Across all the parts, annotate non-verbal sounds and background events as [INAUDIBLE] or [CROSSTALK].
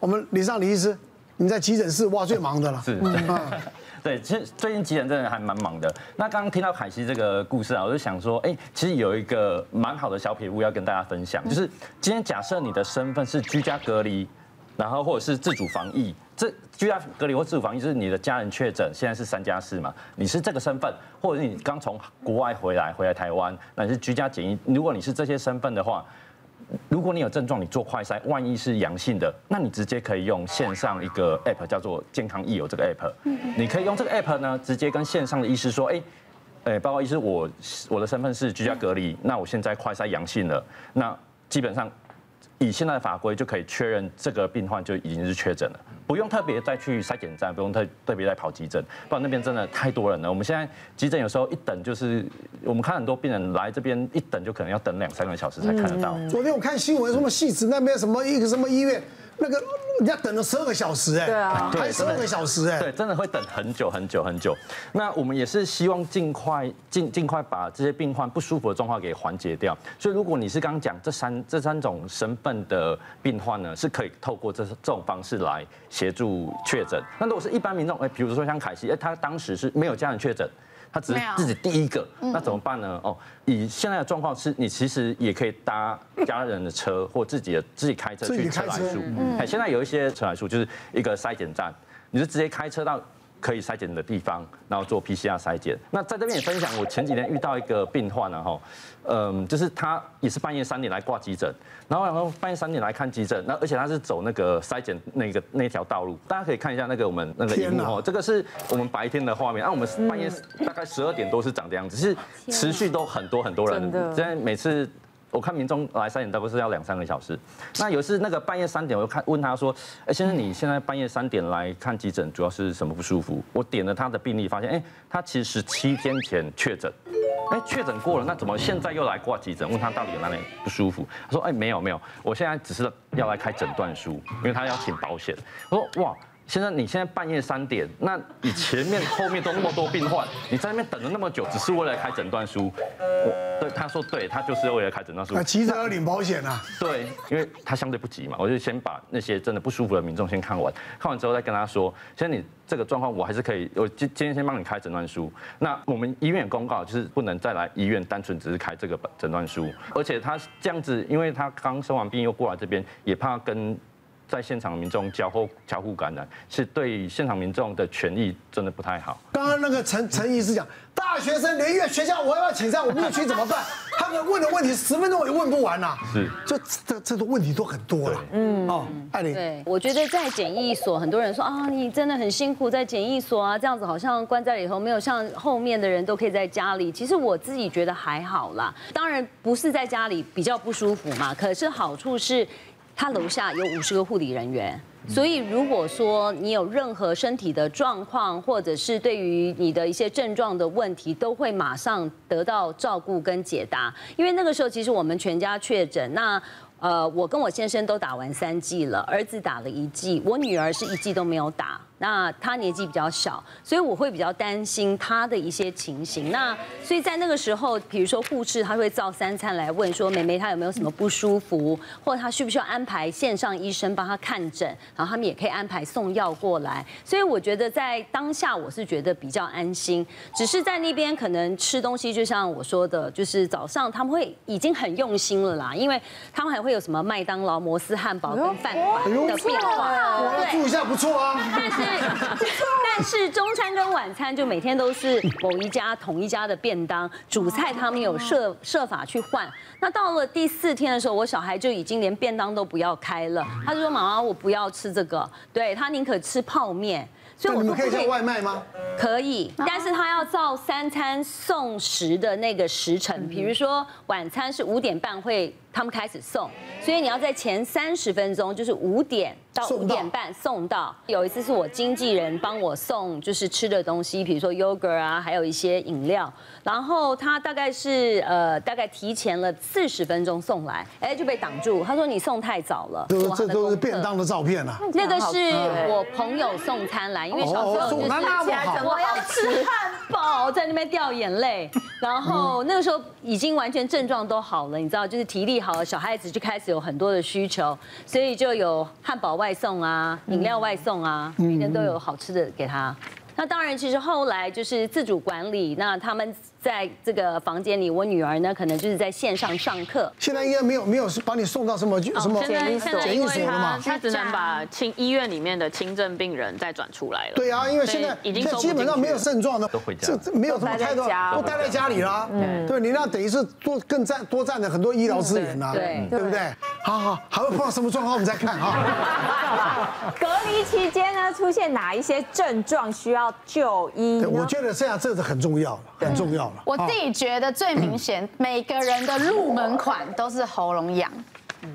我们李尚李医师，你在急诊室哇最忙的了。是。[LAUGHS] 对，其实最近急诊真的还蛮忙的。那刚刚听到凯西这个故事啊，我就想说，哎，其实有一个蛮好的小撇步要跟大家分享，就是今天假设你的身份是居家隔离，然后或者是自主防疫，这居家隔离或自主防疫就是你的家人确诊，现在是三加四嘛，你是这个身份，或者是你刚从国外回来回来台湾，那你是居家检疫，如果你是这些身份的话。如果你有症状，你做快筛，万一是阳性的，那你直接可以用线上一个 app 叫做健康益友这个 app，你可以用这个 app 呢，直接跟线上的医师说，哎，哎，报告医师，我我的身份是居家隔离，那我现在快筛阳性了，那基本上。以现在的法规就可以确认这个病患就已经是确诊了，不用特别再去筛检站，不用特特别再跑急诊，不然那边真的太多人了。我们现在急诊有时候一等就是，我们看很多病人来这边一等就可能要等两三个小时才看得到。昨天我看新闻，什么细致那边什么一个什么医院。那个人家等了十二个小时哎，对啊，还十二个小时哎，对，真的会等很久很久很久。那我们也是希望尽快尽尽快把这些病患不舒服的状况给缓解掉。所以如果你是刚刚讲这三这三种身份的病患呢，是可以透过这这种方式来协助确诊。那如果是一般民众，哎，比如说像凯西，哎，他当时是没有家人确诊。他只是自己第一个，那怎么办呢？哦，以现在的状况是，你其实也可以搭家人的车或自己的自己开车去车来树。哎，现在有一些车来数就是一个筛检站，你就直接开车到。可以筛检的地方，然后做 PCR 筛检。那在这边也分享，我前几天遇到一个病患，然后，嗯，就是他也是半夜三点来挂急诊，然后然后半夜三点来看急诊，那而且他是走那个筛检那个那条道路，大家可以看一下那个我们那个荧幕哦，这个是我们白天的画面，那我们半夜大概十二点多是长这样子，是持续都很多很多人，现在每次。我看民众来三点大概是要两三个小时。那有一次那个半夜三点，我看问他说：“哎，先生，你现在半夜三点来看急诊，主要是什么不舒服？”我点了他的病历，发现哎，他其实十七天前确诊，哎，确诊过了，那怎么现在又来挂急诊？问他到底有哪里不舒服？他说：“哎，没有没有，我现在只是要来开诊断书，因为他要请保险。”我说：“哇。”先生，你现在半夜三点，那你前面后面都那么多病患，你在那边等了那么久，只是为了开诊断书？我对他说，对他就是为了开诊断书。那急着要领保险啊？对，因为他相对不急嘛，我就先把那些真的不舒服的民众先看完，看完之后再跟他说，先生，你这个状况我还是可以，我今今天先帮你开诊断书。那我们医院公告就是不能再来医院单纯只是开这个诊断书，而且他这样子，因为他刚生完病又过来这边，也怕跟。在现场民众交互交互感染，是对现场民众的权益真的不太好。刚刚那个陈陈医师讲，大学生连月学校我要不要请假，我们疫区怎么办？他们问的问题十分钟也问不完呐。是，就这这个问题都很多了。嗯，哦，艾琳，对，我觉得在检疫所，很多人说啊，你真的很辛苦在检疫所啊，这样子好像关在里头，没有像后面的人都可以在家里。其实我自己觉得还好啦，当然不是在家里比较不舒服嘛，可是好处是。他楼下有五十个护理人员，所以如果说你有任何身体的状况，或者是对于你的一些症状的问题，都会马上得到照顾跟解答。因为那个时候其实我们全家确诊，那呃，我跟我先生都打完三剂了，儿子打了一剂，我女儿是一剂都没有打。那他年纪比较小，所以我会比较担心他的一些情形。那所以在那个时候，比如说护士他会照三餐来问说，妹妹她有没有什么不舒服，或者她需不需要安排线上医生帮她看诊，然后他们也可以安排送药过来。所以我觉得在当下我是觉得比较安心。只是在那边可能吃东西，就像我说的，就是早上他们会已经很用心了啦，因为他们还会有什么麦当劳、摩斯汉堡跟饭馆的变化。我住一下不错啊。[LAUGHS] 但是中餐跟晚餐就每天都是某一家同一家的便当，主菜他们有设设法去换。那到了第四天的时候，我小孩就已经连便当都不要开了，他就说：“妈妈，我不要吃这个，对，他宁可吃泡面。”所以我们可以叫外卖吗？可以，但是他要照三餐送食的那个时辰，比如说晚餐是五点半会。他们开始送，所以你要在前三十分钟，就是五点到五点半送到。有一次是我经纪人帮我送，就是吃的东西，比如说 yogurt 啊，还有一些饮料。然后他大概是呃，大概提前了四十分钟送来，哎，就被挡住。他说你送太早了。这这都是便当的照片啊。那个是我朋友送餐来，因为小时候就是我要吃饭。宝在那边掉眼泪，[LAUGHS] 然后那个时候已经完全症状都好了，你知道，就是体力好了，小孩子就开始有很多的需求，所以就有汉堡外送啊，饮料外送啊，每天都有好吃的给他。那当然，其实后来就是自主管理，那他们。在这个房间里，我女儿呢，可能就是在线上上课。现在应该没有没有把你送到什么什么检疫所检疫所了嘛？他只能把轻医院里面的轻症病人再转出来了。对啊，因为现在已经基本上没有症状的都回家，这没有什么太多，都待在家里啦。嗯，对，你那等于是多更占多占了很多医疗资源呐，对对不对？好好，还会碰到什么状况，我们再看啊。[LAUGHS] 隔离期间呢，出现哪一些症状需要就医？我觉得这样这是很重要，很重要。我自己觉得最明显，每个人的入门款都是喉咙痒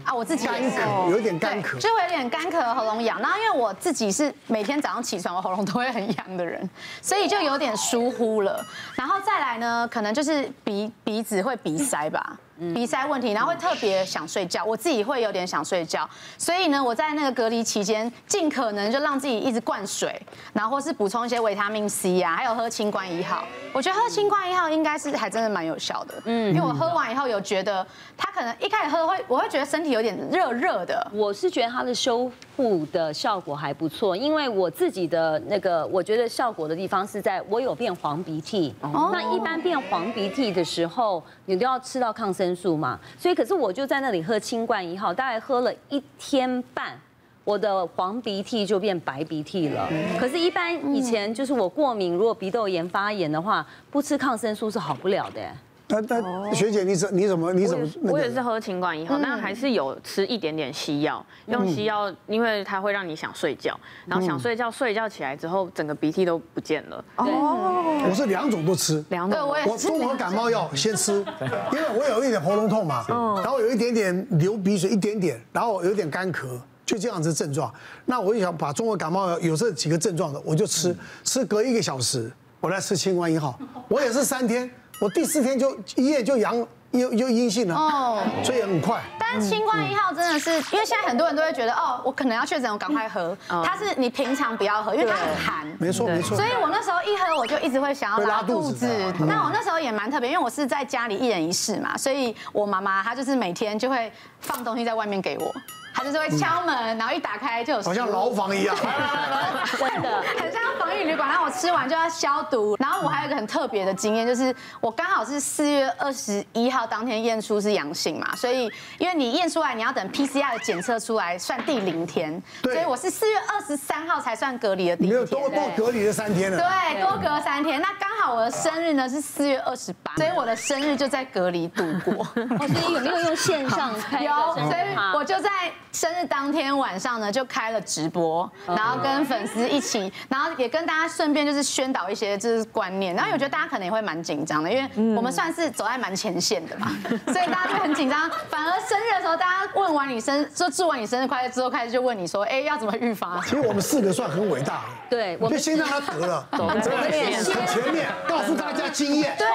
啊，我自己干咳，有点干咳，就会有点干咳、喉咙痒。然后因为我自己是每天早上起床，我喉咙都会很痒的人，所以就有点疏忽了。然后再来呢，可能就是鼻鼻子会鼻塞吧。鼻塞问题，然后会特别想睡觉，我自己会有点想睡觉，所以呢，我在那个隔离期间，尽可能就让自己一直灌水，然后或是补充一些维他命 C 啊，还有喝清冠一号。我觉得喝清冠一号应该是还真的蛮有效的，嗯，因为我喝完以后有觉得，它可能一开始喝会，我会觉得身体有点热热的。我是觉得它的修复的效果还不错，因为我自己的那个，我觉得效果的地方是在我有变黄鼻涕，哦那一般变黄鼻涕的时候，你都要吃到抗生。素嘛，所以可是我就在那里喝清冠一号，大概喝了一天半，我的黄鼻涕就变白鼻涕了。可是，一般以前就是我过敏，如果鼻窦炎发炎的话，不吃抗生素是好不了的。那那学姐，你怎你怎么你怎么？我也是喝清冠一号，但还是有吃一点点西药。用西药，因为它会让你想睡觉，然后想睡觉，睡觉起来之后，整个鼻涕都不见了。哦，我是两种都吃，两种。我综合感冒药先吃，因为我有一点喉咙痛嘛，然后有一点点流鼻水，一点点，然后有点干咳，就这样子症状。那我就想把综合感冒药有这几个症状的，我就吃，吃隔一个小时，我来吃清冠一号，我也是三天。我第四天就一夜就阳又又阴性了哦，所以很快。但是清冠一号真的是，因为现在很多人都会觉得哦，我可能要确诊，我赶快喝。它是你平常不要喝，因为它很寒。没错没错。所以我那时候一喝，我就一直会想要拉肚子。那我那时候也蛮特别，因为我是在家里一人一室嘛，所以我妈妈她就是每天就会放东西在外面给我。他就是会敲门，然后一打开就有，好像牢房一样，[LAUGHS] 真的很像防疫旅馆。然后我吃完就要消毒。然后我还有一个很特别的经验，就是我刚好是四月二十一号当天验出是阳性嘛，所以因为你验出来，你要等 PCR 的检测出来算第零天，所以我是四月二十三号才算隔离的第一天。没有多多隔离了三天了。对，多隔三天。那刚好我的生日呢是四月二十八，所以我的生日就在隔离度过。[LAUGHS] 所以有没有用线上 [LAUGHS] 开？有，所以我就在。生日当天晚上呢，就开了直播，然后跟粉丝一起，然后也跟大家顺便就是宣导一些就是观念。然后我觉得大家可能也会蛮紧张的，因为我们算是走在蛮前线的嘛，[LAUGHS] 所以大家就很紧张。反而生日的时候，大家问完你生日，说祝完你生日快乐之后，开始就问你说，哎，要怎么预防？其实我们四个算很伟大，对，我们就先让他得了，走在前面，很前面，告诉大家经验，对，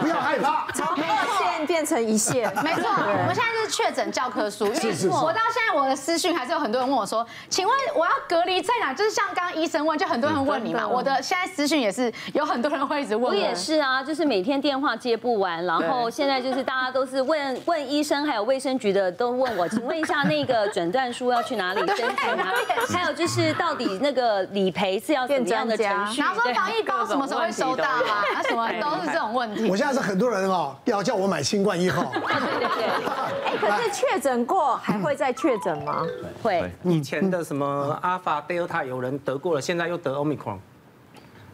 不要害怕，从二线变成一线，[LAUGHS] 没错，我们现在是确诊教科书，因为我到现在。我的私讯还是有很多人问我说：“请问我要隔离在哪？”就是像刚刚医生问，就很多人问你嘛。我的现在私讯也是有很多人会一直问。我也是啊，就是每天电话接不完，然后现在就是大家都是问 [LAUGHS] 问医生，还有卫生局的都问我，请问一下那个诊断书要去哪里申请啊？还有就是到底那个理赔是要怎么样的程序？然后说防疫包什么时候会收到啊？什么都是这种问题。我现在是很多人哦，要叫我买新冠一号。对对对。哎，可是确诊过还会再确诊？诊吗？会。以前的什么阿法、德尔塔有人得过了，现在又得欧米克戎。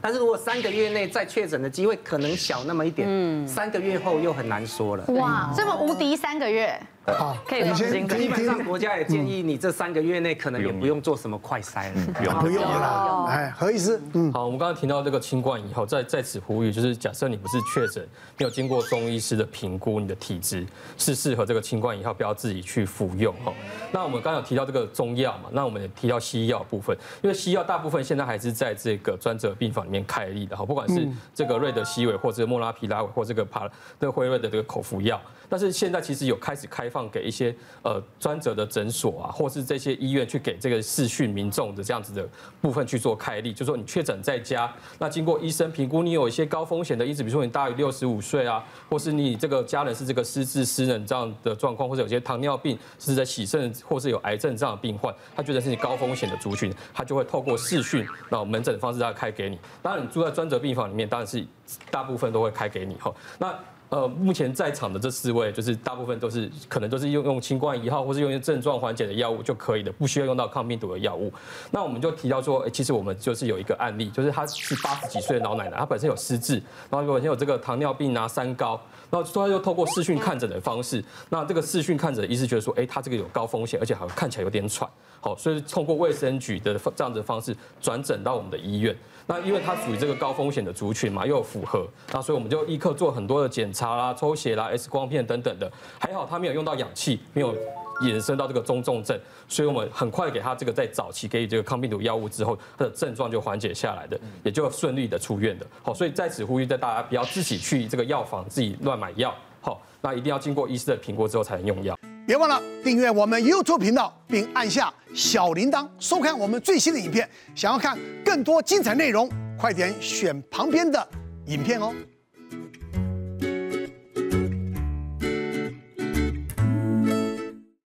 但是如果三个月内再确诊的机会可能小那么一点，嗯，三个月后又很难说了。哇，这么无敌三个月。好，可以放心。基本上国家也建议你这三个月内可能也不用做什么快筛了，不用不用了。哎，何医师，嗯，好，我们刚刚提到这个清冠以后，在在此呼吁，就是假设你不是确诊，没有经过中医师的评估，你的体质是适合这个清冠以后，不要自己去服用哈。那我们刚刚有提到这个中药嘛，那我们也提到西药部分，因为西药大部分现在还是在这个专责病房里面开立的哈，不管是这个瑞德西韦或者莫拉皮拉韦或这个帕这个辉瑞的这个口服药，但是现在其实有开始开放给一些呃专责的诊所啊，或是这些医院去给这个视讯民众的这样子的部分去做开立，就说你确诊在家，那经过医生评估，你有一些高风险的因子，比如说你大于六十五岁啊，或是你这个家人是这个失智失能这样的状况，或者有些糖尿病是在洗肾，或是有癌症这样的病患，他觉得是你高风险的族群，他就会透过视讯那门诊的方式来开给你。当然你住在专责病房里面，当然是大部分都会开给你哈。那呃，目前在场的这四位，就是大部分都是可能都是用用清冠一号，或是用一些症状缓解的药物就可以的，不需要用到抗病毒的药物。那我们就提到说，欸，其实我们就是有一个案例，就是她是八十几岁的老奶奶，她本身有失智，然后本身有这个糖尿病啊、三高，然后她又透过视讯看诊的方式，那这个视讯看诊的医师觉得说，哎，他这个有高风险，而且好像看起来有点喘，好，所以通过卫生局的这样子的方式转诊到我们的医院。那因为他属于这个高风险的族群嘛，又符合，那所以我们就立刻做很多的检查啦、抽血啦、X 光片等等的。还好他没有用到氧气，没有衍生到这个中重症，所以我们很快给他这个在早期给予这个抗病毒药物之后，他的症状就缓解下来的，也就顺利的出院的。好，所以在此呼吁在大家不要自己去这个药房自己乱买药，好，那一定要经过医师的评估之后才能用药。别忘了订阅我们 YouTube 频道，并按下小铃铛，收看我们最新的影片。想要看更多精彩内容，快点选旁边的影片哦。